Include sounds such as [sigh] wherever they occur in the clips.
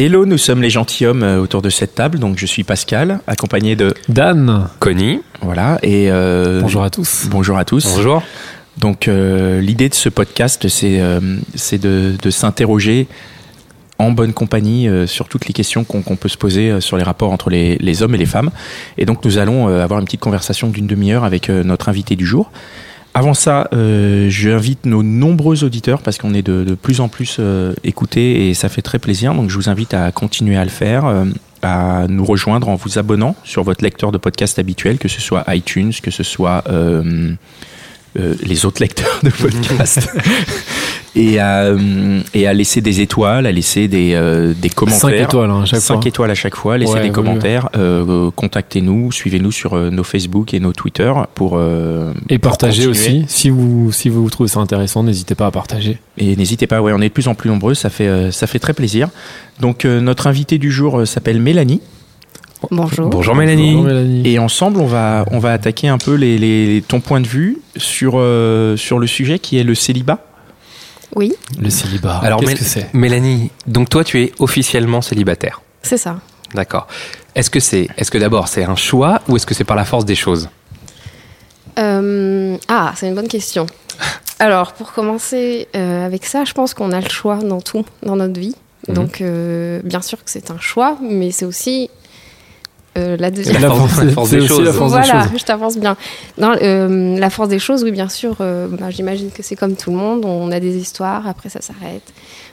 Hello, nous sommes les gentilshommes euh, autour de cette table. Donc, je suis Pascal, accompagné de Dan. Connie. voilà et euh, Bonjour à tous. bonjour à tous. Bonjour. Donc, euh, l'idée de ce podcast, c'est euh, c'est de, de s'interroger en bonne compagnie euh, sur toutes les questions qu'on peut se poser euh, sur les rapports entre les, les hommes et les femmes. Et donc, nous allons euh, avoir une petite conversation d'une demi-heure avec euh, notre invité du jour. Avant ça, euh, j'invite nos nombreux auditeurs parce qu'on est de, de plus en plus euh, écoutés et ça fait très plaisir. Donc, je vous invite à continuer à le faire, euh, à nous rejoindre en vous abonnant sur votre lecteur de podcast habituel, que ce soit iTunes, que ce soit euh, euh, les autres lecteurs de [laughs] podcast, et, à, euh, et à laisser des étoiles, à laisser des, euh, des commentaires. 5 étoiles hein, à chaque 5 fois. étoiles à chaque fois, laissez Ouais, des oui, commentaires, euh, contactez-nous, suivez-nous sur euh, nos Facebook et nos Twitter pour euh, Et pour partagez continuer. aussi. Si vous, si vous trouvez ça intéressant, n'hésitez pas à partager. Et n'hésitez pas, ouais, on est de plus en plus nombreux, ça fait euh, ça fait très plaisir. Donc euh, notre invitée du jour euh, s'appelle Mélanie Bonjour. Bonjour Mélanie. Bonjour, Mélanie. et ensemble on va on va attaquer un peu les, les ton point de vue sur euh, sur le sujet qui est le célibat. Oui, Le célibat. Alors qu'est-ce Mél- que c'est Mélanie, donc toi tu es officiellement célibataire. c'est ça. D'accord. Est-ce que c'est est-ce que d'abord c'est un choix ou est-ce que c'est par la force des choses? Euh, ah, c'est une bonne question. [laughs] Alors, pour commencer euh, avec ça, je pense qu'on a le choix dans tout, dans notre vie. Mhm. Donc, euh, bien sûr que c'est un choix, mais c'est aussi euh, la deuxième. La force- la force des choses. la force des voilà, choses. je t'avance bien. Non, euh, la force des choses, oui, bien sûr. euh, bah, J'imagine que c'est comme tout le monde. On a des histoires, après ça s'arrête.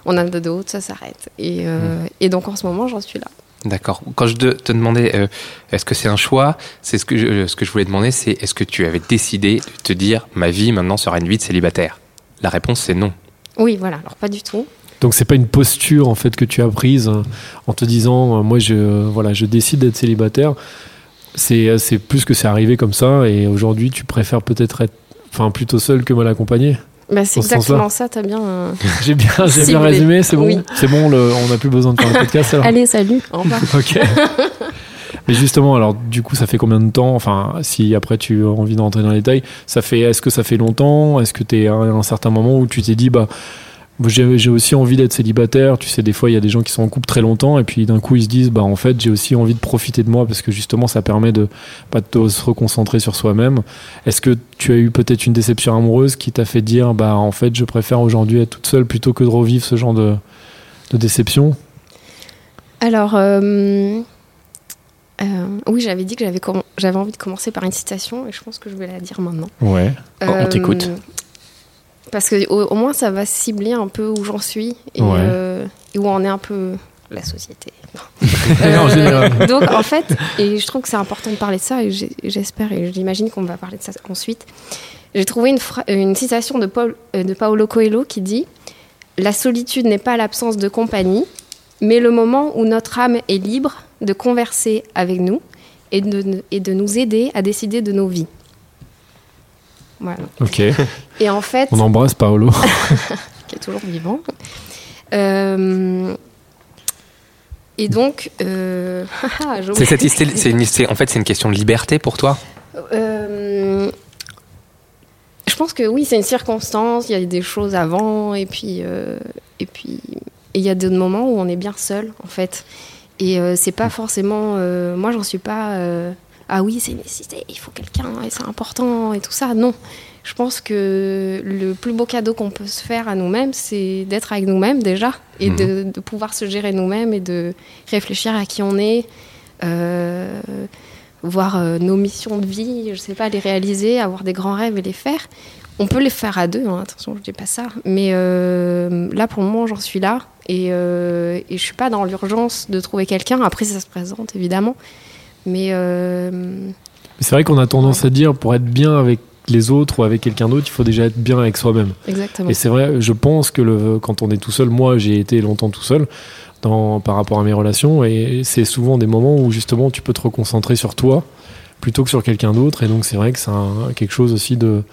On en a d'autres, ça s'arrête. Et, euh, Mhm. et donc, en ce moment, j'en suis là. D'accord. Quand je te, te demandais euh, est-ce que c'est un choix, c'est ce que je, ce que je voulais demander, c'est est-ce que tu avais décidé de te dire ma vie maintenant sera une vie de célibataire? La réponse c'est non. Oui, voilà. Alors, pas du tout. Donc c'est pas une posture en fait que tu as prise euh, en te disant euh, moi je euh, voilà je décide d'être célibataire. C'est euh, c'est plus que c'est arrivé comme ça et aujourd'hui tu préfères peut-être être enfin plutôt seul que mal accompagné? Bah, c'est ce exactement ça. T'as bien. euh, [laughs] J'ai bien j'ai bien résumé c'est bon? Oui. c'est bon le- on n'a plus besoin de faire le podcast alors. Allez, salut. Au revoir. [laughs] Ok. Mais justement, alors du coup, ça fait combien de temps Enfin, si après tu as envie d'entrer dans les détails, ça fait. Est-ce que ça fait longtemps? Est-ce que tu es à un certain moment où tu t'es dit, bah, j'ai aussi envie d'être célibataire. Tu sais, des fois, il y a des gens qui sont en couple très longtemps et puis d'un coup, ils se disent, bah, en fait, j'ai aussi envie de profiter de moi parce que justement, ça permet de pas de se reconcentrer sur soi-même. Est-ce que tu as eu peut-être une déception amoureuse qui t'a fait dire, bah, en fait, je préfère aujourd'hui être toute seule plutôt que de revivre ce genre de, de déception? Alors, euh, euh, oui, j'avais dit que j'avais envie de commencer par une citation et je pense que je vais la dire maintenant. Ouais. Oh, on t'écoute. Parce que au, au moins, ça va cibler un peu où j'en suis et, Ouais. euh, et où en est un peu la société. [laughs] [laughs] Donc, en fait, et je trouve que c'est important de parler de ça et j'espère et j'imagine qu'on va parler de ça ensuite. J'ai trouvé une, une citation de, Paul, euh, de Paolo Coelho qui dit La solitude n'est pas l'absence de compagnie, mais le moment où notre âme est libre de converser avec nous et de, et de nous aider à décider de nos vies. Voilà. Ok. Et en fait, On embrasse Paolo. [laughs] qui est toujours vivant. Euh, et donc, euh, [laughs] C'est cette une- c'est- en fait c'est une question de liberté pour toi? Euh, je pense que oui, c'est une circonstance. Il y a des choses avant, et puis, euh, et puis, il y a d'autres moments où on est bien seul, en fait. Et euh, c'est pas forcément. euh, moi, j'en suis pas. Ah oui, c'est une nécessité. Il faut quelqu'un et c'est important et tout ça. Non. Je pense que le plus beau cadeau qu'on peut se faire à nous-mêmes, c'est d'être avec nous-mêmes déjà et de, de pouvoir se gérer nous-mêmes et de réfléchir à qui on est, euh, voir euh, nos missions de vie, je sais pas, les réaliser, avoir des grands rêves et les faire. On peut les faire à deux, hein, attention, je dis pas ça. Mais euh, là, pour le moment, j'en suis là. Et, et je suis pas dans l'urgence de trouver quelqu'un. Après, ça se présente, évidemment. Mais euh, C'est vrai qu'on a tendance à dire pour être bien avec les autres ou avec quelqu'un d'autre, il faut déjà être bien avec soi-même. Exactement. Et c'est vrai, je pense que le, quand on est tout seul, moi j'ai été longtemps tout seul dans, par rapport à mes relations, et c'est souvent des moments où justement tu peux te reconcentrer sur toi plutôt que sur quelqu'un d'autre, et donc c'est vrai que c'est quelque chose aussi de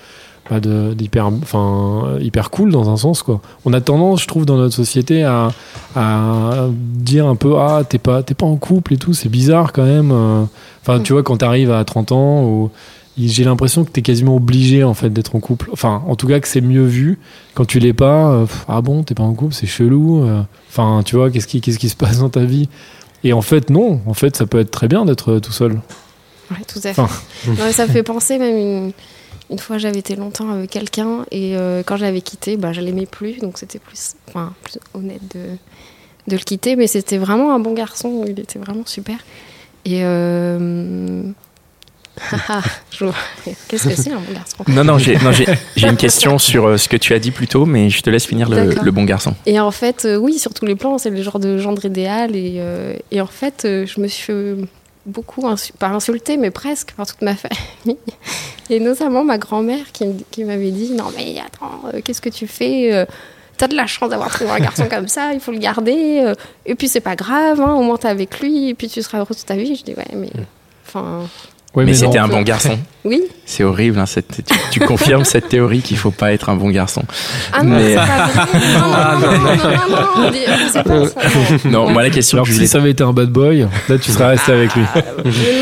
bah, d'hyper enfin hyper cool dans un sens quoi. On a tendance je trouve dans notre société à, dire un peu ah t'es pas t'es pas en couple et tout c'est bizarre quand même. Euh. enfin tu vois quand t'arrives à 30 ans j'ai l'impression que t'es quasiment obligé en fait d'être en couple. Enfin en tout cas que c'est mieux vu. Quand tu l'es pas euh, ah bon t'es pas en couple c'est chelou euh. enfin tu vois qu'est-ce qui qu'est-ce qui se passe dans ta vie? Et en fait non. En fait ça peut être très bien d'être tout seul Ouais, tout à fait. Enfin. Non, mais ça me fait penser même une, une fois j'avais été longtemps avec quelqu'un et euh, quand je l'avais quitté, bah, je l'aimais plus, donc c'était plus, enfin, plus honnête de, de le quitter, mais c'était vraiment un bon garçon, il était vraiment super. Et euh... [laughs] je vois- Qu'est-ce que c'est un bon garçon? Non, non, j'ai non, j'ai- j'ai une question sur euh, ce que tu as dit plus tôt, mais je te laisse finir le, bon garçon. Et en fait, euh, oui, sur tous les plans, c'est le genre de gendre idéal. Et, euh, et en fait, euh, je me suis beaucoup, insu- pas insultée, mais presque par toute ma [laughs] famille. Et notamment ma grand-mère qui, qui m'avait dit Non, mais attends, euh, qu'est-ce que tu fais Euh, T'as de la chance d'avoir trouvé un garçon comme ça, il faut le garder. euh, et puis c'est pas grave, hein, au moins t'es avec lui, et puis tu seras heureux toute ta vie. Je dis Ouais, mais. Enfin, Ouais, mais c'était un bon garçon. [laughs] oui. C'est horrible, hein, cette- tu, tu confirmes cette théorie qu'il faut pas être un bon garçon. Ah non, Mais- c'est pas vrai. Non, non, non, non, non, moi la question alors que si voulais ça avait été un bad boy là tu serais resté avec lui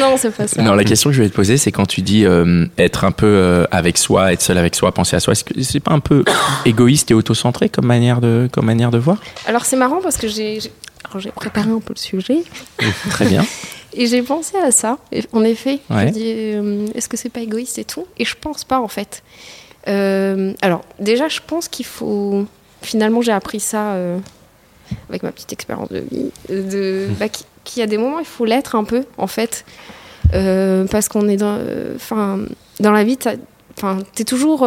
non, c'est pas ça. Non, la question que je voulais te poser, c'est quand tu dis euh, être un peu euh, avec soi, être seul avec soi, penser à soi, est-ce que c'est pas un peu égoïste et autocentré comme manière de, comme manière de voir? Alors c'est marrant parce que j'ai préparé un peu le sujet Très bien. [laughs] et j'ai pensé à ça. En effet, Ouais. je dis euh, est-ce que c'est pas égoïste et tout? Et je pense pas en fait. Euh, alors déjà, je pense qu'il faut. Finalement, j'ai appris ça euh, avec ma petite expérience de vie, de bah, qui- qu'il y a des moments il faut l'être un peu en fait, Euh, parce qu'on est dans, enfin, dans la vie, t'es toujours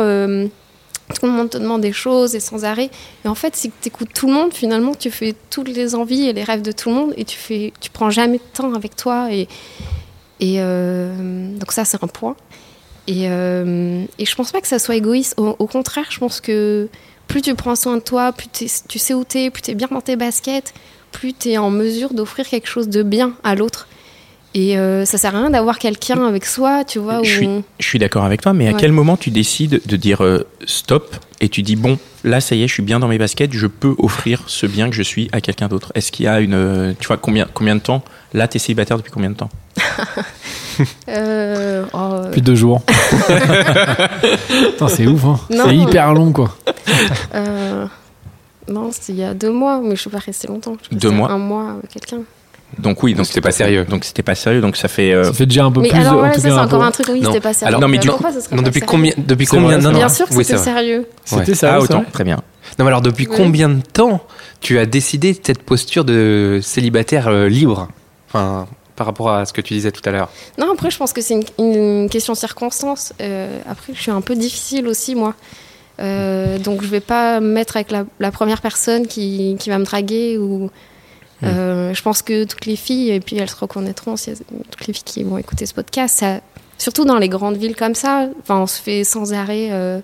tout te demande des choses et sans arrêt. Et en fait, si tu écoutes tout le monde, finalement, tu fais toutes les envies et les rêves de tout le monde et tu fais, tu prends jamais de temps avec toi. Et, et euh, donc ça, c'est un point. Et, euh, et je pense pas que ça soit égoïste. Au, au contraire, je pense que plus tu prends soin de toi, plus t'es- tu sais où t'es, plus tu es bien dans tes baskets, plus tu es en mesure d'offrir quelque chose de bien à l'autre. Et euh, ça sert à rien d'avoir quelqu'un avec soi, tu vois, où Je suis, suis d'accord avec toi, mais à quel moment tu décides de dire euh, stop et tu dis bon, là ça y est, je suis bien dans mes baskets, je peux offrir ce bien que je suis à quelqu'un d'autre? Est-ce qu'il y a une. euh, Tu vois, combien, combien de temps? Là, tu es célibataire depuis combien de temps? [laughs] Euh, oh, euh, Depuis deux jours. [laughs] Putain, c'est ouf, hein. C'est hyper long, quoi. Euh, non, c'était il y a deux mois, mais je suis pas restée longtemps. Je Deux mois Un mois avec quelqu'un. Donc oui, Donc c'était pas sérieux. Donc c'était pas sérieux, donc ça fait. euh, Ça fait déjà un peu Mais plus. alors en voilà, tout ça c'est encore peu- un truc, oui, c'était pas sérieux. Alors, non, mais du Pourquoi ça serait Non, depuis combien, depuis combien non, non, Bien sûr que oui, c'était sérieux. C'était Ouais. ça, ah c'est autant, vrai très bien. Non, mais alors depuis Oui. combien de temps tu as décidé de cette posture de célibataire euh, libre? Enfin, par rapport à ce que tu disais tout à l'heure. Non, après, je pense que c'est une, une question de circonstance. Euh, après, je suis un peu difficile aussi, moi. Euh, donc, je vais pas me mettre avec la, la première personne qui, qui va me draguer. Ou, euh, je pense que toutes les filles, et puis elles se reconnaîtront, si elles- toutes les filles qui vont écouter ce podcast, ça, surtout dans les grandes villes comme ça, enfin, on se fait sans arrêt euh,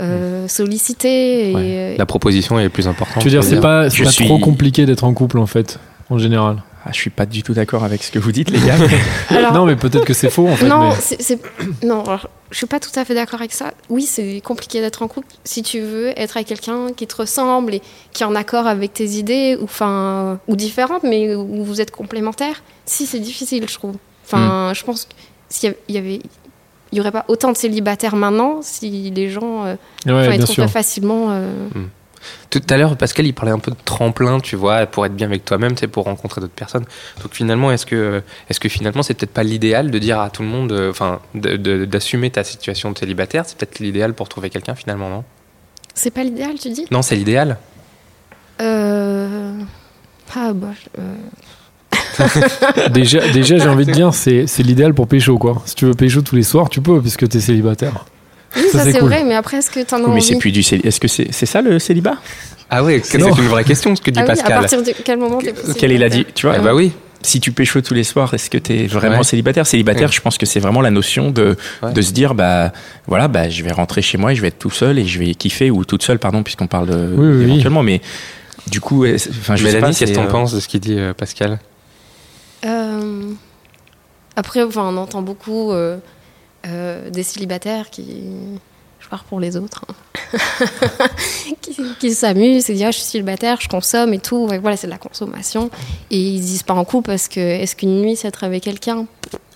euh, solliciter. Et, Ouais. euh, La proposition est plus importante. Tu veux dire, c'est pas, pas suis- trop compliqué d'être en couple, en fait, en général? Ah, je suis pas du tout d'accord avec ce que vous dites, les gars. [laughs] alors- Non, mais peut-être que c'est faux, en fait. non, mais- c'est, c'est- non alors, je suis pas tout à fait d'accord avec ça. Oui, c'est compliqué d'être en couple si tu veux être avec quelqu'un qui te ressemble et qui est en accord avec tes idées, ou, enfin, ou différentes, mais où vous êtes complémentaires. Si, c'est difficile, je trouve. Enfin, je pense que s'il y av- il y avait. Il n'y aurait pas autant de célibataires maintenant si les gens euh, Ouais, enfin, ils bien trouveraient sûr. facilement. euh, Tout à l'heure, Pascal, il parlait un peu de tremplin, tu vois, pour être bien avec toi-même, c'est pour rencontrer d'autres personnes. Donc finalement, est-ce que, est-ce que finalement, c'est peut-être pas l'idéal de dire à tout le monde, euh, enfin, d'assumer ta situation de célibataire? C'est peut-être l'idéal pour trouver quelqu'un finalement, non? C'est pas l'idéal, tu dis? Non, c'est l'idéal. Euh, Ah, bah. euh, [laughs] Déjà, déjà j'ai envie de dire, c'est c'est l'idéal pour pécho, quoi. Si tu veux pécho tous les soirs, tu peux, puisque t'es célibataire. Oui, Ça, ça, c'est cool. vrai, mais après, est-ce que t'en as Oui, mais envie c'est plus du célibat. Est-ce que c'est c'est ça le célibat? Ah ouais, c'est une vraie question, ce que dit Ah oui, à Pascal. partir de quel moment t'es Quel est la célibataire dit Tu vois Ah bah oui. si tu pécho tous les soirs, est-ce que tu es vraiment Ouais. célibataire? Célibataire, Ouais. je pense que c'est vraiment la notion de, Ouais. de se dire, bah voilà, bah je vais rentrer chez moi et je vais être tout seul et je vais kiffer, ou toute seule, pardon, puisqu'on parle de, Oui, oui, oui. éventuellement, mais du coup, est- enfin, je sais Mélanie, pas, qu'est-ce que t'en euh, penses de ce qu'il dit euh, Pascal? Euh, après, enfin, on entend beaucoup euh, euh, des célibataires qui. Je pars pour les autres. hein. [laughs] qui qui s'amusent et disent ah, Je suis célibataire, je consomme et tout. Voilà, c'est de la consommation. Et ils se disent pas en couple parce que est-ce qu'une nuit, c'est être avec quelqu'un?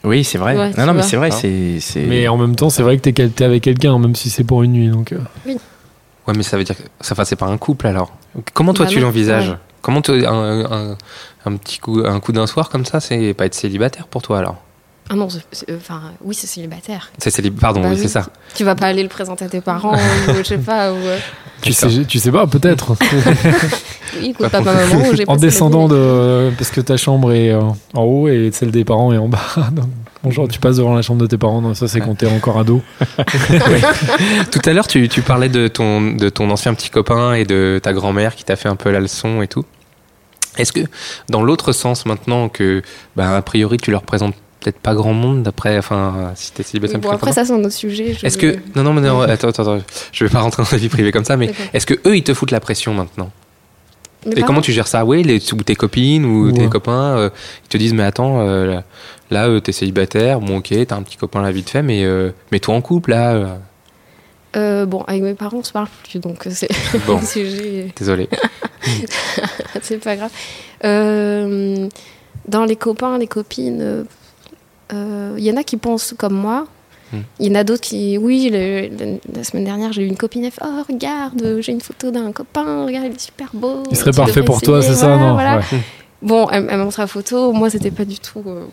Oui, c'est vrai. Ouais, non, non, mais c'est vrai, Ah. c'est. c'est- Mais en même temps, c'est vrai que t'es t'es avec quelqu'un, même si c'est pour une nuit. Donc, euh. Ouais, mais ça veut dire que ça passait par un couple alors. Comment toi Bah tu non, l'envisages? ouais. Comment tu- un, un- un petit coup, un coup d'un soir comme ça, c'est pas être célibataire pour toi alors? Ah non, c'est- enfin, oui, c'est célibataire. C'est célib- Pardon, Bah oui, c'est ça. Tu vas pas aller le présenter à tes parents [laughs] ou je sais pas. Ou, euh, tu, sais, tu sais pas, peut-être. [laughs] oui, écoute, papa, maman, j'ai en descendant de. Parce que ta chambre est euh, en haut et celle des parents est en bas. [laughs] Donc, bonjour, tu passes devant la chambre de tes parents. Non, ça, c'est quand t'es encore ado. Tout à l'heure, tu, tu parlais de ton, de ton ancien petit copain et de ta grand-mère qui t'a fait un peu la leçon et tout. Est-ce que, dans l'autre sens maintenant que, bah, a priori, tu leur présentes peut-être pas grand monde d'après, enfin, si t'es célibataire, Oui, bon, après, ça, c'est un autre sujet. je- Est-ce que, non, non, mais non, attends, attends, attends, je vais pas rentrer dans ta vie privée comme ça, mais est-ce que eux, ils te foutent la pression maintenant Et comment tu gères ça Oui, les, ou tes copines ou Ouais. tes copains, euh, ils te disent mais attends, euh, là, euh, t'es célibataire, bon ok, t'as un petit copain là vite fait, mais euh, mets-toi en couple là. euh. Euh, bon, avec mes parents, on se parle plus, donc c'est [laughs] Bon. [laughs] un sujet, Désolé. [laughs] c'est pas grave. Euh, dans les copains, les copines, il y en a qui pensent comme moi. Hmm. Il y en a d'autres qui, oui, le- le- la semaine dernière, j'ai eu une copine, elle fait Oh, regarde, j'ai une photo d'un copain, regarde, il est super beau. Il serait parfait pour toi, c'est ça, non voilà. Ouais. Bon, elle, elle m'a montré la photo, moi, c'était pas du tout. euh,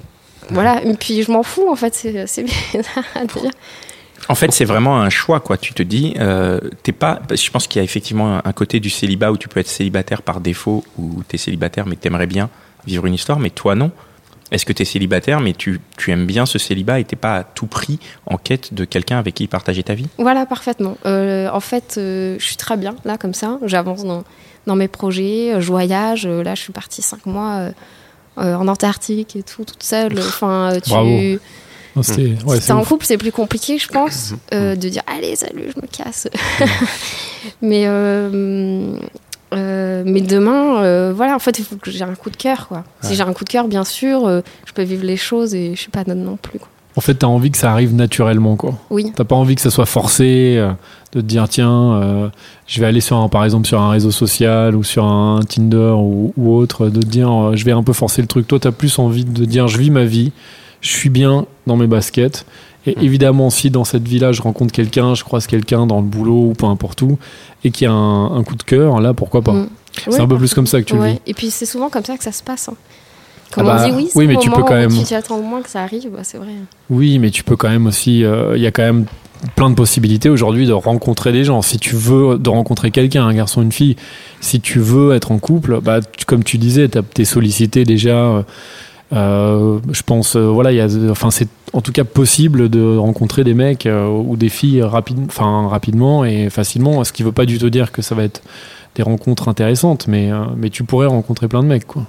voilà, et puis je m'en fous, en fait, c'est bizarre [laughs] à dire. En fait, c'est vraiment un choix, quoi. Tu te dis, euh, t'es pas. Je pense qu'il y a effectivement un- un côté du célibat où tu peux être célibataire par défaut, ou t'es célibataire mais que t'aimerais bien vivre une histoire, mais toi non. Est-ce que t'es célibataire mais tu, tu aimes bien ce célibat et t'es pas à tout prix en quête de quelqu'un avec qui partager ta vie? Voilà, parfaitement. Euh, en fait, euh, je suis très bien là, comme ça. J'avance dans, dans mes projets, euh, je voyage. Là, je suis partie cinq mois euh, en Antarctique et tout, toute seule. Enfin, tu... Bravo. Non, c'était- ouais, si c'est t'es en couple, c'est plus compliqué, je pense, euh, de dire allez, salut, je me casse. [laughs] mais euh, euh, mais demain, euh, voilà, en fait, il faut que j'ai un coup de cœur, quoi. Si j'ai un coup de cœur, bien sûr, euh, je peux vivre les choses et je suis pas non plus. Quoi. En fait, t'as envie que ça arrive naturellement, quoi. Oui. T'as pas envie que ça soit forcé, de te dire tiens, je vais aller sur un, par exemple sur un réseau social ou sur un Tinder ou, ou autre, de te dire je vais un peu forcer le truc. Toi, t'as plus envie de dire je vis ma vie, je suis bien dans mes baskets. Et Mm. évidemment, si dans cette vie-là, je rencontre quelqu'un, je croise quelqu'un dans le boulot ou peu importe où, et qu'il y a un, un coup de cœur, là, pourquoi pas? Mm. C'est Oui, un peu plus comme ça que tu le vis. Et puis c'est souvent comme ça que ça se passe. hein. Comme Ah bah, on dit oui, oui, mais tu peux quand même- Tu t'y attends moins que ça arrive, bah, c'est vrai. Oui, mais tu peux quand même aussi. euh, Il y a quand même plein de possibilités aujourd'hui de rencontrer des gens. Si tu veux de rencontrer quelqu'un, un garçon, une fille, si tu veux être en couple, bah, tu- comme tu disais, t'as- t'es sollicité déjà. euh, je pense, euh, voilà, enfin, c'est en tout cas possible de rencontrer des mecs euh, ou des filles enfin, rapidement et facilement. Ce qui veut pas du tout dire que ça va être des rencontres intéressantes, mais, euh, mais tu pourrais rencontrer plein de mecs, quoi.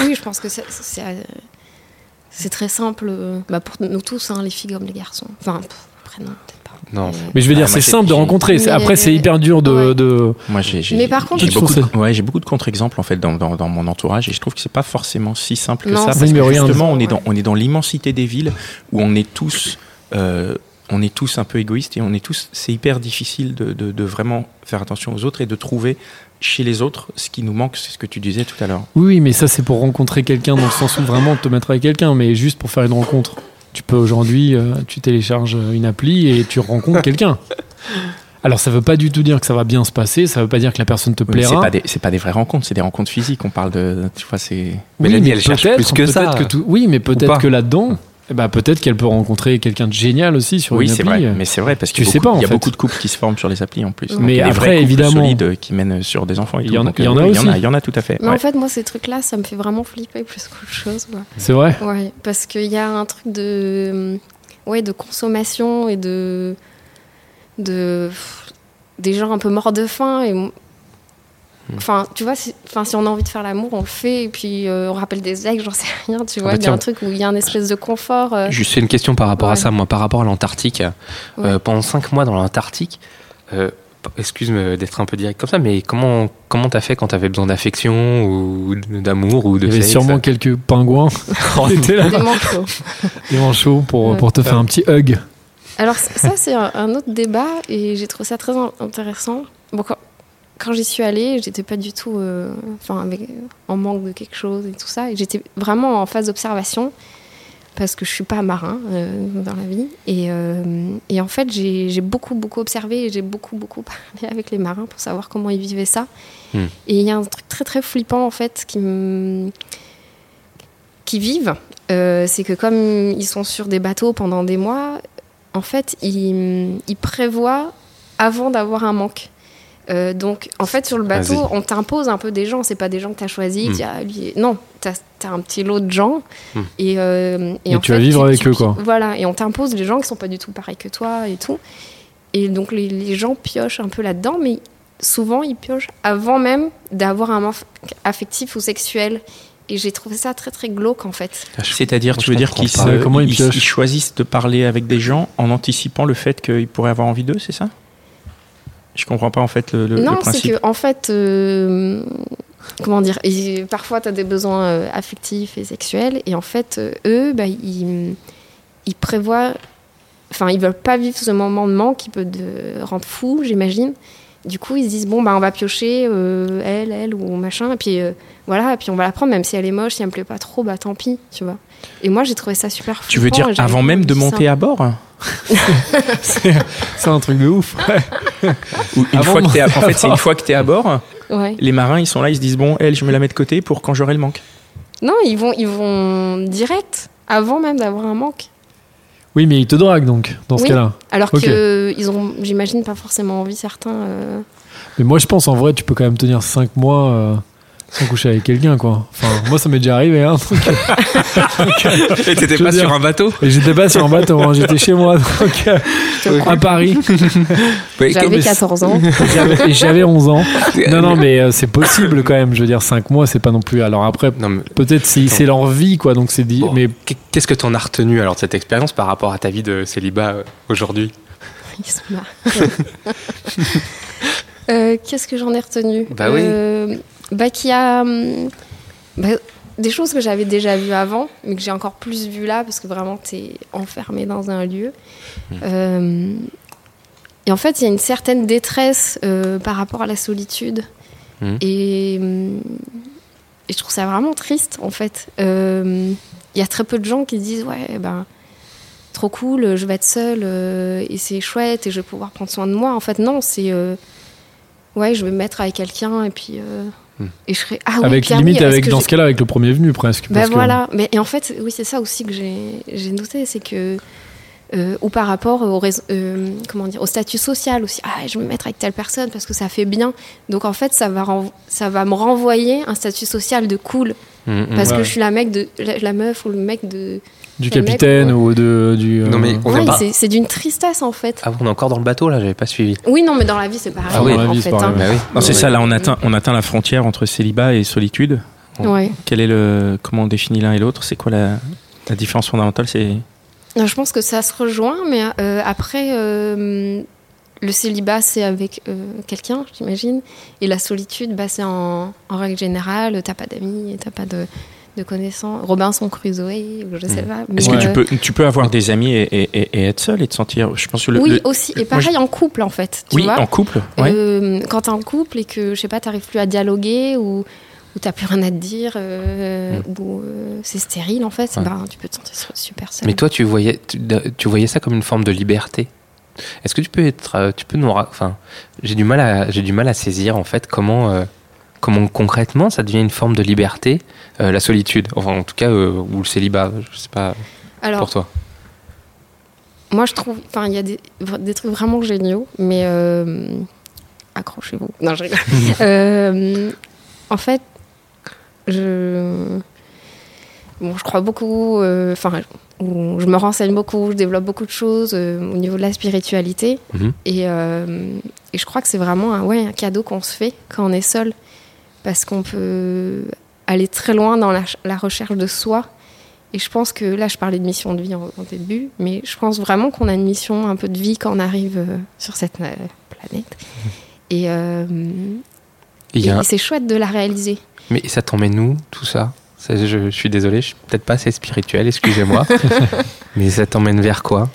Oui, je pense que c'est- euh, très simple euh, bah, pour nous tous, hein, les filles comme les garçons. Enfin, après, non, peut-être. Non. Mais- je veux Ah, dire, moi, c'est simple de rencontrer. Après, c'est hyper dur de, Ouais. de- Moi, j'ai, Mais par contre, j'ai beaucoup, de, ouais, j'ai beaucoup de contre-exemples en fait dans, dans, dans mon entourage et je trouve que c'est pas forcément si simple que Non, ça parce que justement on est dans on est dans l'immensité des villes où on est tous euh, on est tous un peu égoïstes et on est tous c'est hyper difficile de, de, de vraiment faire attention aux autres et de trouver chez les autres ce qui nous manque c'est ce que tu disais tout à l'heure. Oui, oui, mais ça, c'est pour rencontrer quelqu'un dans le sens où vraiment te mettre avec quelqu'un, mais juste pour faire une rencontre. Tu peux aujourd'hui, euh, tu télécharges une appli et tu rencontres [laughs] quelqu'un. Alors, ça veut pas du tout dire que ça va bien se passer, ça veut pas dire que la personne te Oui, mais c'est plaira. pas pas des vraies rencontres c'est des rencontres physiques on parle de tu vois c'est Oui, mais elle cherche plus que ça. tout- Oui, mais peut-être que là-dedans, eh ben, peut-être qu'elle peut rencontrer quelqu'un de génial aussi sur oui une c'est appli. vrai mais c'est vrai parce Tu qu'il y a sais beaucoup- pas, il y a fait. beaucoup de couples qui se forment sur les applis en plus Mais Donc, il y a des après, évidemment- solides qui mènent sur des enfants Il y en a- il y en euh, a oui, aussi. il y en a tout à fait Mais ouais. en fait, moi, ces trucs-là, ça me fait vraiment flipper plus qu'autre chose. C'est vrai Ouais, parce qu'il y a un truc de, ouais, de consommation et de, de des gens un peu morts de faim. Et Enfin, tu vois, si, enfin, si on a envie de faire l'amour, on le fait, et puis euh, on rappelle des ex, j'en sais rien, tu vois. bah il y a un truc où il y a un espèce de confort. euh, Juste une question par rapport à ça, moi, par rapport à l'Antarctique. Euh, pendant cinq mois dans l'Antarctique, euh, excuse-moi d'être un peu direct comme ça, mais comment comment t'as fait quand t'avais besoin d'affection ou d'amour ou de Il y avait sexe? sûrement quelques pingouins [laughs] qui étaient là, des manchots. des manchots, pour, Ouais. pour te faire un petit hug. Alors ça c'est un, un autre débat et j'ai trouvé ça très in- intéressant. Bon, quand, quand j'y suis allée, j'étais pas du tout, euh, enfin avec en manque de quelque chose et tout ça. Et j'étais vraiment en phase d'observation parce que je suis pas marin euh, dans la vie. Et, euh, et en fait j'ai beaucoup beaucoup observé et j'ai beaucoup beaucoup [laughs] parlé avec les marins pour savoir comment ils vivaient ça. Hmm. Et il y a un truc très très flippant en fait qui me qui vivent, euh, c'est que comme ils sont sur des bateaux pendant des mois, en fait, ils, ils prévoient avant d'avoir un manque. Euh, donc, en fait, sur le bateau, on t'impose un peu des gens. C'est pas des gens que tu as choisis. Hmm. tu as- lui- non, tu as, un petit lot de gens. Hmm. Et, euh, Et en tu vas vivre avec tu- eux, quoi. Voilà, et on t'impose des gens qui sont pas du tout pareils que toi et tout. Et donc, les, les gens piochent un peu là-dedans, mais souvent, ils piochent avant même d'avoir un manque affectif ou sexuel. Et j'ai trouvé ça très, très glauque, en fait. C'est-à-dire, tu veux dire qu'ils ils ils choisissent de parler avec des gens en anticipant le fait qu'ils pourraient avoir envie d'eux, c'est ça? Je comprends pas en fait le, le- le non, c'est principe. que en fait, euh, comment dire, et parfois tu as des besoins euh, affectifs et sexuels, et en fait, euh, eux, bah, ils, ils prévoient, enfin, ils veulent pas vivre ce moment de manque qui peut te rendre fou, j'imagine. Du coup, ils se disent bon, bah, on va piocher elle, elle ou machin, et puis voilà, et puis on va la prendre, même si elle est moche, si elle me plaît pas trop, bah tant pis, tu vois. Et moi, j'ai trouvé ça super. Tu veux dire avant même de ça. monter à bord? [laughs] C'est un truc de ouf. ouais. Ou une fois que t'es à- En fait, c'est une fois que tu es à bord, Ouais. les marins ils sont là, ils se disent bon, elle, je me la mets de côté pour quand j'aurai le manque. Non, ils vont, ils vont direct, avant même d'avoir un manque. Oui, mais ils te draguent donc, dans ce Oui. cas-là. Alors que ils ont, j'imagine, pas forcément envie certains. euh, Mais moi, je pense en vrai, tu peux quand même tenir 5 mois euh, sans coucher avec quelqu'un, quoi. Enfin, moi, ça m'est déjà arrivé, hein. donc, [laughs] Et t'étais pas dire- sur un bateau et j'étais pas sur un bateau, hein, j'étais chez moi, donc, euh, à Paris. [laughs] J'avais mais- 14 ans. J'avais- et J'avais 11 ans. [laughs] Non, non, mais euh, c'est possible quand même. Je veux dire, 5 mois, c'est pas non plus. Alors après, peut-être c'est c'est leur vie, quoi. Donc c'est dit. Bon. Mais qu'est-ce que t'en as retenu alors de cette expérience par rapport à ta vie de célibat euh, aujourd'hui? Il se marre. Euh, Qu'est-ce que j'en ai retenu? Bah oui. Bah, qu'il y a hum, bah, des choses que j'avais déjà vues avant, mais que j'ai encore plus vues là, parce que vraiment, t'es enfermé dans un lieu. Hmm. Euh, et en fait, il y a une certaine détresse euh, par rapport à la solitude. Et, hum, et je trouve ça vraiment triste, en fait. Euh, Il y a très peu de gens qui se disent, ouais, ben trop cool, je vais être seule euh, et c'est chouette et je vais pouvoir prendre soin de moi. En fait, non, c'est euh, ouais, je vais me mettre avec quelqu'un et puis euh. Et je serai ah oui, avec limite, avec dans ce cas-là, avec le premier venu presque. ben parce que- voilà, mais et en fait, oui, c'est ça aussi que j'ai noté, c'est que euh, ou par rapport au euh, comment dire au statut social aussi. Ah, je vais me mettre avec telle personne parce que ça fait bien. Donc en fait, ça va ça va me renvoyer un statut social de cool Mm, mm. parce Ouais. que je suis la mec de la, la meuf ou le mec de. Du mec, capitaine ouais. ou de du. euh, Non, mais on Ouais, pas. c'est c'est d'une tristesse en fait. Ah, on est encore dans le bateau là, j'avais pas suivi. Oui, non, mais dans la vie, c'est pareil. Ah oui, dans la en fait. hein. Bah oui. Non, c'est ça. Là, on atteint, on atteint la frontière entre célibat et solitude. Ouais. Quel est le, comment on définit l'un et l'autre? C'est quoi la, la différence fondamentale? C'est Non, je pense que ça se rejoint, mais euh, après, euh, le célibat, c'est avec euh, quelqu'un, j'imagine. Et la solitude, bah, c'est en, en règle générale, t'as pas d'amis, t'as pas de, de connaissances. Robinson Crusoe, ou je sais Mm. pas. Est-ce que tu euh, peux, tu peux avoir des amis et, et- et- et être seul et te sentir. Je pense que le, oui, le- aussi. Et moi, pareil en couple, en fait. Tu oui, vois en couple. Ouais. Euh, quand t'es en couple et que, je sais pas, t'arrives plus à dialoguer ou, ou t'as plus rien à te dire, euh, ou euh, c'est stérile, en fait, Ouais. ben, tu peux te sentir super seul. Mais toi, tu voyais, tu, tu voyais ça comme une forme de liberté. Est-ce que tu peux être, tu peux nous, enfin, j'ai du mal à, j'ai du mal à saisir en fait comment, euh, comment concrètement ça devient une forme de liberté, euh, la solitude, enfin en tout cas euh, ou le célibat, je sais pas Alors, pour toi. Moi, je trouve. Enfin, il y a des, des trucs vraiment géniaux, mais. euh, accrochez-vous. Non, je rigole. [laughs] Euh, en fait, je. Bon, je crois beaucoup. euh, Enfin, ou je me renseigne beaucoup, je développe beaucoup de choses euh, au niveau de la spiritualité. Mhm. Et, euh, et je crois que c'est vraiment un, ouais, un cadeau qu'on se fait quand on est seul. Parce qu'on peut aller très loin dans la, la recherche de soi. Et je pense que là, je parlais de mission de vie en, en début, mais je pense vraiment qu'on a une mission un peu de vie quand on arrive euh, sur cette euh, planète. Et, euh, et c'est chouette de la réaliser. Mais ça t'emmène où, tout ça? Ça, je, je suis désolé, je suis peut-être pas assez spirituel, excusez-moi. [laughs] mais ça t'emmène vers quoi?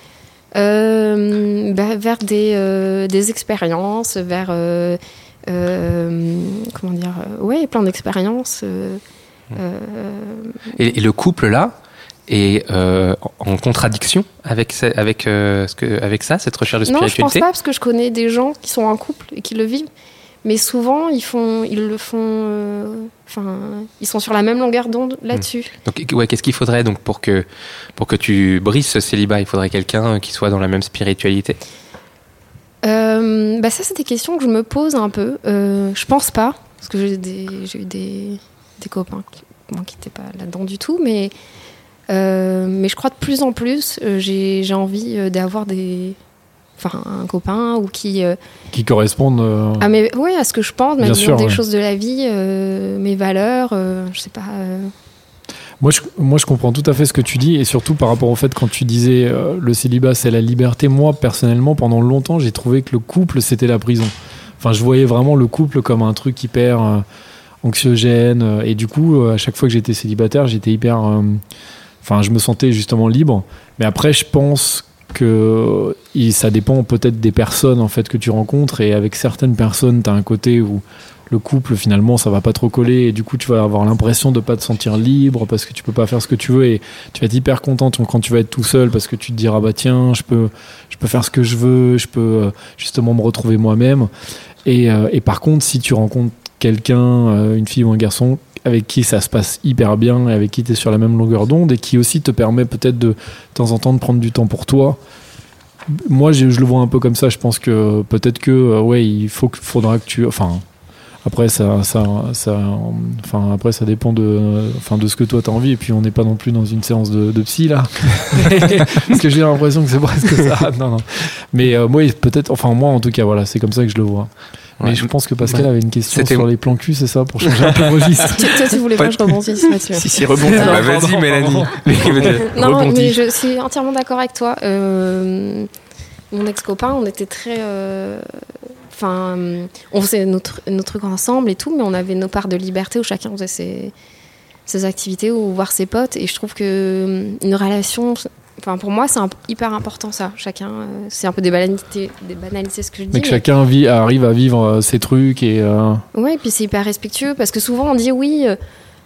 Euh, bah, vers des, euh, des expériences, vers. euh, comment dire euh, Ouais, plein d'expériences. euh, euh, et, et le couple là est euh, en contradiction avec, avec, euh, ce que, avec ça, cette recherche de Non, je pense spiritualité pas parce que je connais des gens qui sont en couple et qui le vivent. Mais souvent, ils font, ils le font. euh, Enfin, ils sont sur la même longueur d'onde là-dessus. Donc, ouais, qu'est-ce qu'il faudrait donc pour que, pour que tu brises ce célibat Il faudrait quelqu'un qui soit dans la même spiritualité? Euh, bah ça, c'est des questions que je me pose un peu. Euh, je pense pas, parce que j'ai eu des, des copains qui bon, n'étaient pas là-dedans du tout, mais, euh, mais je crois de plus en plus, j'ai envie d'avoir des. Enfin, un copain ou qui. Qui correspondent. ah, mais ouais, à ce que je pense, Bien sûr, des ouais. choses de la vie, mes valeurs, je sais pas. Moi je, moi, je comprends tout à fait ce que tu dis, et surtout par rapport au fait, quand tu disais euh, le célibat, c'est la liberté. Moi, personnellement, pendant longtemps, j'ai trouvé que le couple, c'était la prison. Enfin, je voyais vraiment le couple comme un truc hyper euh, anxiogène. euh, et du coup, à chaque fois que j'étais célibataire, j'étais hyper. Enfin, je me sentais justement libre. Mais après, je pense que ça dépend peut-être des personnes en fait que tu rencontres. Et avec certaines personnes, tu as un côté où le couple finalement ça va pas trop coller et du coup tu vas avoir l'impression de pas te sentir libre parce que tu peux pas faire ce que tu veux et tu vas être hyper content quand tu vas être tout seul parce que tu te diras bah tiens je peux je peux faire ce que je veux je peux euh, justement me retrouver moi-même. Et, euh, et par contre si tu rencontres quelqu'un euh, une fille ou un garçon avec qui ça se passe hyper bien et avec qui tu es sur la même longueur d'onde et qui aussi te permet peut-être de, de temps en temps de prendre du temps pour toi moi je, le vois un peu comme ça. Je pense que peut-être que ouais il faut faudra que tu enfin après ça, ça, ça, enfin après ça dépend de, enfin de ce que toi t'as envie et puis on n'est pas non plus dans une séance de, de psy là, [laughs] parce que j'ai l'impression que c'est presque ça. Non non, mais euh, moi peut-être, enfin moi en tout cas voilà, c'est comme ça que je le vois. Mais Ouais. je pense que Pascal Ouais. avait une question sur les plans cul, c'est ça, pour changer un peu de registre. [laughs] Tu- Toi, tu voulais pas que je rebondisse là-dessus. Si, si, rebondis. Ah, Bah, Vas-y, Mélanie. [laughs] Non, Rebondis. mais je suis entièrement d'accord avec toi. Euh, mon ex-copain, on était très. euh, Enfin, on faisait notre, nos trucs ensemble et tout, mais on avait nos parts de liberté où chacun faisait ses, ses activités ou voir ses potes. Et je trouve que euh, une relation. Enfin, pour moi, c'est hyper important ça. Chacun. euh, c'est un peu des banalités, des banalités ce que je dis. Mais que mais- chacun vit, arrive à vivre euh, ses trucs et euh, Ouais, et puis c'est hyper respectueux parce que souvent on dit oui,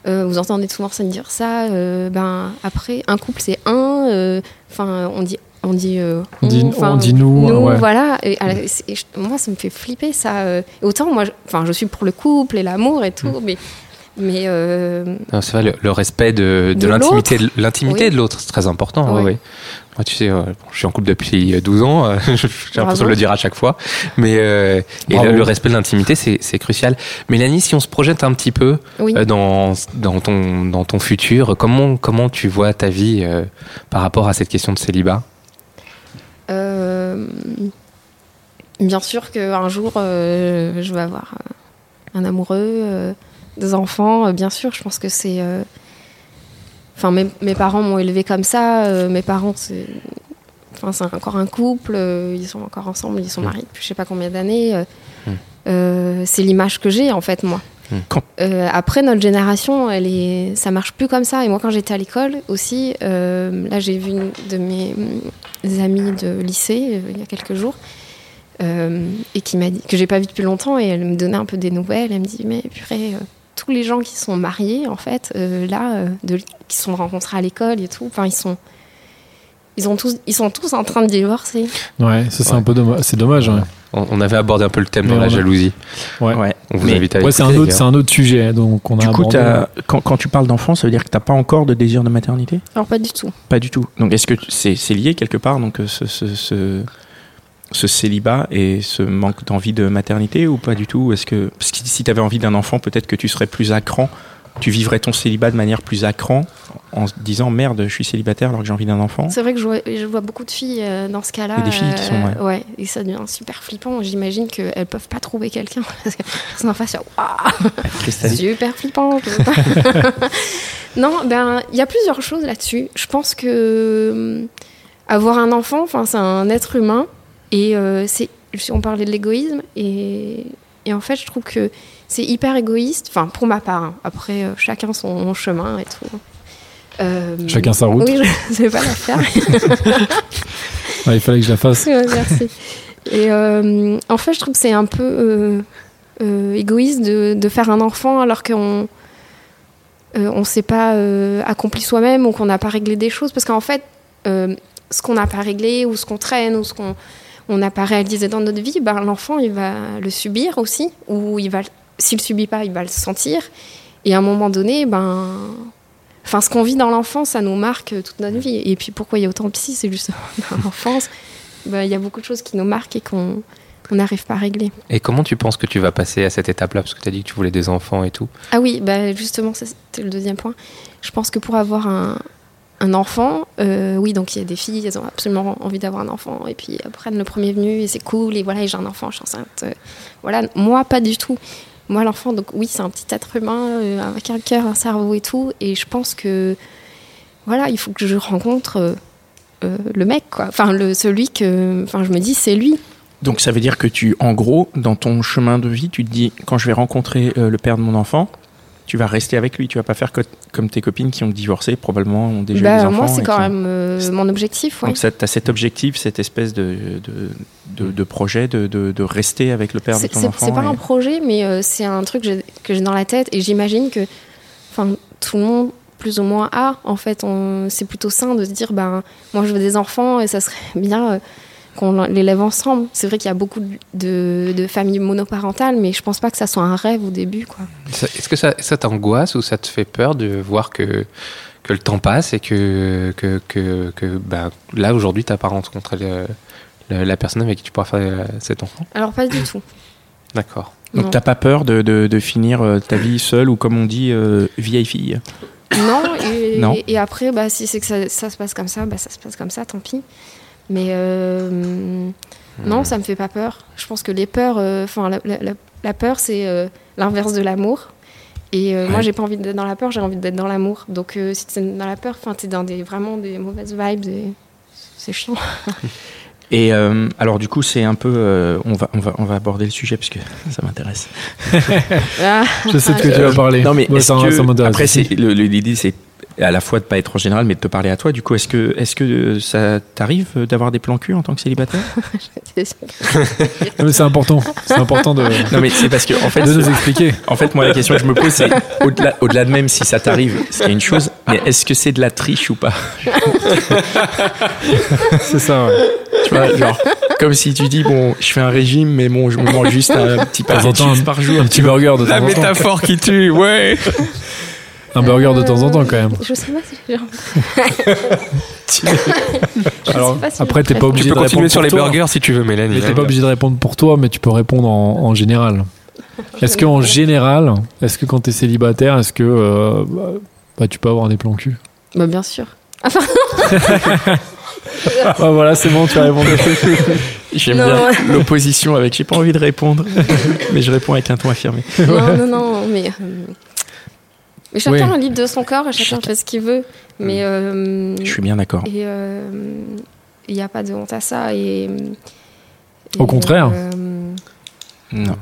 euh, vous entendez souvent ça dire ça, ben après un couple c'est un, enfin on dit on dit euh, On dit- on dit nous, ouais. voilà. Et, à la- c'est- et je- moi ça me fait flipper ça. euh. Autant moi, je- enfin je, suis pour le couple et l'amour et tout, Mm. mais mais euh, c'est vrai, le, le respect de, de De l'intimité de, l'intimité Oui. de l'autre, c'est très important. ouais, Ouais. Moi, tu sais, euh, bon, je suis en couple depuis 12 ans, [laughs] j'ai l'impression de le dire à chaque fois. Mais euh, et le, le respect de l'intimité, c'est, crucial. Mélanie, si on se projette un petit peu oui. euh, dans, dans, ton, dans ton futur, comment, comment tu vois ta vie euh, par rapport à cette question de célibat? Bien sûr qu'un jour, euh, je vais avoir euh, un amoureux, euh, des enfants. euh, bien sûr, je pense que c'est. euh, Enfin, mes, mes parents m'ont élevé comme ça. euh, mes parents, c'est. Enfin, c'est encore un couple. euh, ils sont encore ensemble. Ils sont Mm. mariés depuis je sais pas combien d'années. euh, Mm. euh, c'est l'image que j'ai en fait moi. Mm. Quand- Euh, après notre génération, elle est, ça marche plus comme ça. Et moi, quand j'étais à l'école aussi, euh, là, j'ai vu une de mes amies de lycée euh, il y a quelques jours euh, et qui m'a dit que j'ai pas vu depuis longtemps et elle me donnait un peu des nouvelles. Elle me dit mais purée, euh, tous les gens qui sont mariés en fait euh, là, euh, de, qui se sont rencontrés à l'école et tout, enfin ils sont ils ont tous ils sont tous en train de divorcer. ouais, ça c'est Ouais. un peu dommage. C'est dommage. Ouais. On avait abordé un peu le thème Mais dans la a- jalousie. Ouais. Ouais. On vous Mais- invite à Ouais, c'est un autre, c'est un autre sujet. Donc on a Du coup, abordé. quand, quand tu parles d'enfant, ça veut dire que t'as pas encore de désir de maternité? Alors pas du tout. Pas du tout. Donc est-ce que c'est c'est lié quelque part donc euh, ce, ce, ce, ce célibat et ce manque d'envie de maternité ou pas du tout? Est-ce que parce que si tu avais envie d'un enfant, peut-être que tu serais plus à cran tu vivrais ton célibat de manière plus à cran en se disant merde, je suis célibataire alors que j'ai envie d'un enfant? C'est vrai que je vois, je vois beaucoup de filles euh, dans ce cas-là. A des filles qui sont, ouais. ouais, et ça devient super flippant. J'imagine qu'elles peuvent pas trouver quelqu'un. [laughs] Parce que [laughs] c'est en face, waouh, super flippant. [laughs] non, ben, il y a plusieurs choses là-dessus. Je pense que hum, avoir un enfant, enfin, c'est un être humain. Et euh, c'est, on parlait de l'égoïsme. Et, et en fait, je trouve que c'est hyper égoïste. Enfin, pour ma part. hein. Après, euh, chacun son chemin et tout. Euh, Chacun sa route. Oui, je [laughs] ne vais pas la faire. [laughs] Ouais, il fallait que je la fasse. Ouais, merci. Et euh, en fait, je trouve que c'est un peu égoïste de, de faire un enfant alors qu'on on s'est pas accompli soi-même ou qu'on n'a pas réglé des choses. Parce qu'en fait, ce qu'on n'a pas réglé ou ce qu'on traîne ou ce qu'on on n'a pas réalisé dans notre vie, ben, l'enfant, il va le subir aussi. Ou il va, s'il subit pas, il va le sentir. Et à un moment donné, ben... Enfin, ce qu'on vit dans l'enfance, ça nous marque toute notre vie. Et puis, pourquoi il y a autant de psy C'est juste [laughs] dans l'enfance. Ben, Il y a beaucoup de choses qui nous marquent et qu'on on n'arrive pas à régler. Et comment tu penses que tu vas passer à cette étape-là? Parce que tu as dit que tu voulais des enfants et tout. Ah oui, bah justement, c'était le deuxième point. Je pense que pour avoir un, un enfant, euh, oui, donc il y a des filles, elles ont absolument envie d'avoir un enfant, et puis elles prennent le premier venu, et c'est cool, et voilà, j'ai un enfant, je suis enceinte. euh, voilà, moi, pas du tout. Moi, l'enfant, donc oui, c'est un petit être humain, euh, avec un cœur, un cerveau et tout, et je pense que, voilà, il faut que je rencontre euh, euh, le mec, quoi. Enfin, le, celui que, enfin, je me dis, c'est lui. Donc ça veut dire que tu, en gros, dans ton chemin de vie, tu te dis, quand je vais rencontrer le père de mon enfant, tu vas rester avec lui. Tu vas pas faire co- comme tes copines qui ont divorcé, probablement ont déjà eu Bah, des enfants. moi, c'est quand même euh, mon objectif, ouais. Donc tu as cet objectif, cette espèce de, de, de, de projet de, de, rester avec le père de ton enfant. c'est pas et- un projet, mais euh, c'est un truc que j'ai- dans la tête et j'imagine que tout le monde, plus ou moins, a. En fait, c'est plutôt sain de se dire ben, moi je veux des enfants et ça serait [laughs] bien euh, qu'on l'élève ensemble. C'est vrai qu'il y a beaucoup de, de familles monoparentales, mais je pense pas que ça soit un rêve au début. Quoi. Ça- Est-ce que ça, ça t'angoisse ou ça te fait peur de voir que, que le temps passe et que, que, que, que, bah, là, aujourd'hui, tu n'as pas rencontré le- le- la personne avec qui tu pourras faire euh, cet enfant? Alors, pas du tout. D'accord. Donc t'as pas peur de, de, de finir euh, ta vie seule ou comme on dit, euh, vieille fille? Non, et, Non. et après, bah, si c'est que ça, ça se passe comme ça, bah, ça se passe comme ça, tant pis. Mais euh, non, ça me fait pas peur. Je pense que les peurs, euh, enfin, la, la- la- la peur, c'est euh, l'inverse de l'amour. Et euh, moi, Ouais. j'ai pas envie d'être dans la peur, j'ai envie d'être dans l'amour. Donc, euh, si t'es dans la peur, enfin, t'es dans des, vraiment des mauvaises vibes et c'est chiant. [laughs] Et euh, alors du coup c'est un peu, euh, on, va, on, va, on va aborder le sujet parce que [laughs] ça m'intéresse. Ah, Je sais de que tu vas parler. Non mais Moi, est-ce ça, que- ça après l'idée c'est à la fois de pas être en général mais de te parler à toi. Du coup est-ce que est-ce que ça t'arrive d'avoir des plans cul en tant que célibataire? [laughs] [laughs] Non, mais c'est important. C'est important de, Non mais c'est parce que en fait de nous expliquer. En fait, moi, la question que je me pose, c'est au-delà, au-delà de même si ça t'arrive, c'est une chose, mais est-ce que c'est de la triche ou pas? [laughs] C'est ça, ouais. Tu vois, genre, comme si tu dis, bon, je fais un régime, mais bon, je me mange juste un petit paquet de chips par jour. Un petit burger de temps en temps. qui tue, ouais. Un burger de temps en temps, quand même. Je sais pas si j'ai envie. [laughs] Alors, pas si après, t'es pas obligé Tu peux de continuer répondre sur les toi. burgers si tu veux, Mélanie. Mais t'es pas obligé de répondre pour toi, mais tu peux répondre en, en général. Est-ce que en général, est-ce que quand t'es célibataire, est-ce que euh, bah, bah, tu peux avoir des plans cul? Bah, bien sûr. Ah [laughs] voilà, c'est bon, tu as répondu. J'aime bien l'opposition avec j'ai pas envie de répondre, [laughs] mais je réponds avec un ton affirmé. non, non, non, mais. euh, mais chacun Oui. est libre de son corps et chacun fait ce qu'il veut. Mais. euh, Je suis bien d'accord. Et euh, il n'y a pas de honte à ça. Et, Au contraire. euh, Non.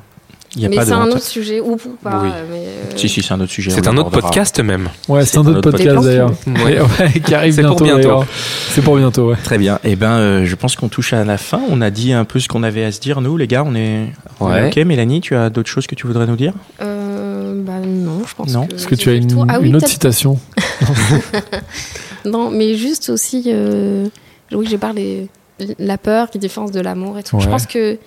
Il y a mais pas c'est de un honte. autre sujet, ou pas. Oui. Mais, euh, Si, si, c'est un autre sujet. C'est un autre podcast même. Ouais, c'est un autre autre podcast d'ailleurs. Ouais. Ouais, qui arrive C'est pour bientôt. bientôt. C'est pour bientôt, ouais. Très bien. Et ben, euh, je pense qu'on touche à la fin. On a dit un peu ce qu'on avait à se dire, nous, les gars. On est. Ouais. Ok, Mélanie, tu as d'autres choses que tu voudrais nous dire? Euh, non, je pense Non. que. Est-ce que tu as une, tour. Ah oui, une autre peut-être- citation [laughs] Non, mais juste aussi. euh, oui, j'ai parlé de la peur qui différence de l'amour et tout. Je pense que.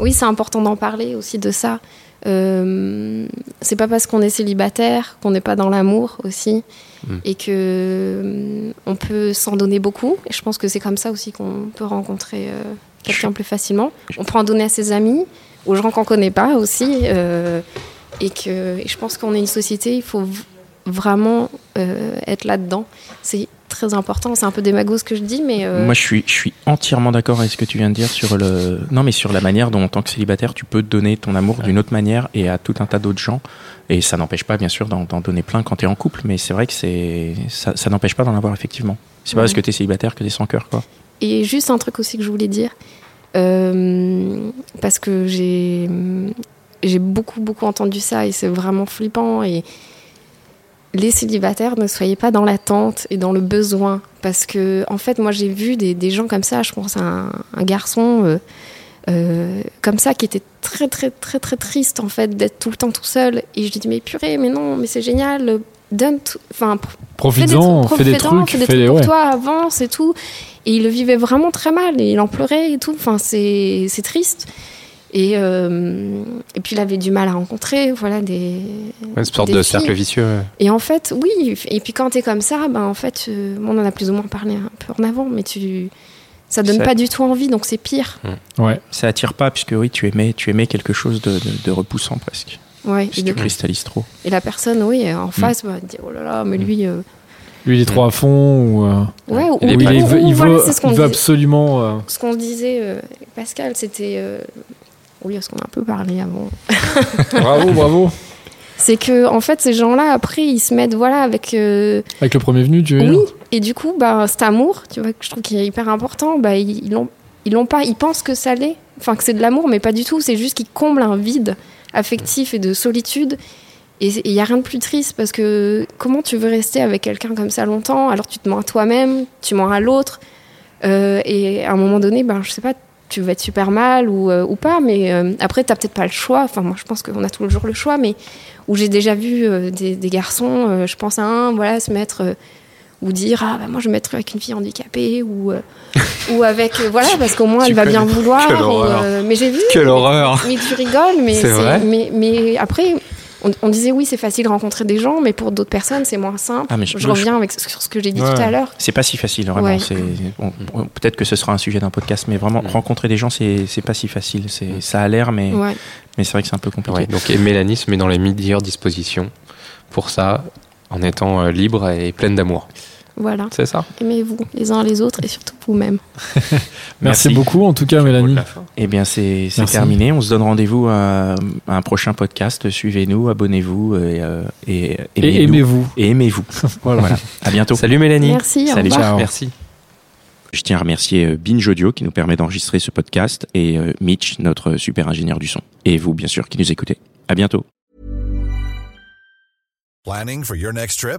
Oui, c'est important d'en parler aussi de ça. Euh, c'est pas parce qu'on est célibataire qu'on n'est pas dans l'amour aussi Mm. et que euh, on peut s'en donner beaucoup. Et je pense que c'est comme ça aussi qu'on peut rencontrer euh, quelqu'un plus facilement. On peut en donner à ses amis, aux gens qu'on connaît pas aussi. Et que et je pense qu'on est une société, il faut vraiment euh, être là-dedans. C'est très important. C'est un peu démago ce que je dis, mais euh, Moi, je suis, je suis entièrement d'accord avec ce que tu viens de dire sur le, non, mais sur la manière dont, en tant que célibataire, tu peux donner ton amour d'une autre manière et à tout un tas d'autres gens. Et ça n'empêche pas, bien sûr, d'en d'en donner plein quand tu es en couple, mais c'est vrai que c'est, ça, ça n'empêche pas d'en avoir effectivement. C'est pas Ouais. parce que tu es célibataire que tu es sans cœur, quoi. Et juste un truc aussi que je voulais dire, euh, parce que j'ai j'ai beaucoup beaucoup entendu ça et c'est vraiment flippant. Et les célibataires, ne soyez pas dans l'attente et dans le besoin, parce que en fait, moi j'ai vu des, des gens comme ça. Je pense à un, un garçon euh, euh, comme ça qui était très très très très triste en fait d'être tout le temps tout seul. Et je lui dis mais purée, mais non, mais c'est génial. Donne tout, enfin Profites-en, fais des profite-en, trucs, fais des trucs des. pour Ouais. toi, avance et tout. Et il le vivait vraiment très mal et il en pleurait et tout. Enfin, c'est triste. Et, euh, et puis il avait du mal à rencontrer, voilà, des. Une sorte des de filles. cercle vicieux. ouais. Et en fait, oui. Et puis quand t'es comme ça, ben en fait, euh, on en a plus ou moins parlé un peu en avant, mais tu, ça donne Ça- pas du tout envie, donc c'est pire. Ouais. Ça attire pas, puisque oui, tu aimais, tu aimais quelque chose de, de, de repoussant presque. Ouais. Si tu cristallises trop. et la personne, oui, en face, va dire oh là là, mais lui. euh, Lui, il est trop à fond ou. euh, Ouais, ou, Il ou ou- veut, il voilà, veut, c'est ce qu'on il veut disait. absolument. euh, ce qu'on disait, euh, avec Pascal, c'était. Oui, parce qu'on a un peu parlé avant. [laughs] Bravo, bravo. C'est que, en fait, ces gens-là, après, ils se mettent, voilà, avec. euh, Avec le premier venu, tu veux Oui, et du coup, bah, cet amour, tu vois, que je trouve qu'il est hyper important, bah, ils l'ont ils l'ont pas, ils pensent que ça l'est, enfin, que c'est de l'amour, mais pas du tout, c'est juste qu'ils comblent un vide affectif et de solitude. Et il n'y a rien de plus triste parce que comment tu veux rester avec quelqu'un comme ça longtemps? Alors tu te mens à toi-même, tu mens à l'autre, euh, et à un moment donné, ben, je sais pas, tu vas être super mal ou, euh, ou pas, mais euh, après, tu peut-être pas le choix. Enfin, moi, je pense qu'on a toujours le choix, mais où j'ai déjà vu euh, des, des garçons, je pense à un, voilà, se mettre ou dire ah bah, moi je vais me mettre avec une fille handicapée ou [laughs] ou avec voilà parce qu'au moins elle va bien vouloir. Quelle horreur. mais j'ai vu. Quelle mais- horreur Mais tu rigoles, mais C'est c'est- vrai mais mais après. On, on disait oui, c'est facile de rencontrer des gens, mais pour d'autres personnes, c'est moins simple. Ah, mais je, je- reviens avec ce- sur ce que j'ai dit Ouais. tout à l'heure. C'est pas si facile, vraiment. Ouais. C'est bon, bon, peut-être que ce sera un sujet d'un podcast, mais vraiment rencontrer des gens, c'est pas si facile. Ça a l'air, mais Ouais. mais c'est vrai que c'est un peu compliqué. Ouais, donc, et Mélanie se met dans les meilleures dispositions pour ça, en étant euh, libre et pleine d'amour. Voilà. C'est ça Aimez-vous les uns les autres et surtout vous-même. [laughs] Merci, Merci. beaucoup, en tout cas, Mélanie. Eh bien, c'est terminé. On se donne rendez-vous à, à un prochain podcast. Suivez-nous, abonnez-vous et, euh, et, Et aimez-nous. aimez-vous. Et aimez-vous. [laughs] voilà. À bientôt. Salut Mélanie. Merci. Salut, au revoir. ciao. Merci. Je tiens à remercier euh, Binge Audio qui nous permet d'enregistrer ce podcast et euh, Mitch, notre super ingénieur du son. Et vous, bien sûr, qui nous écoutez. À bientôt. Planning for your next trip?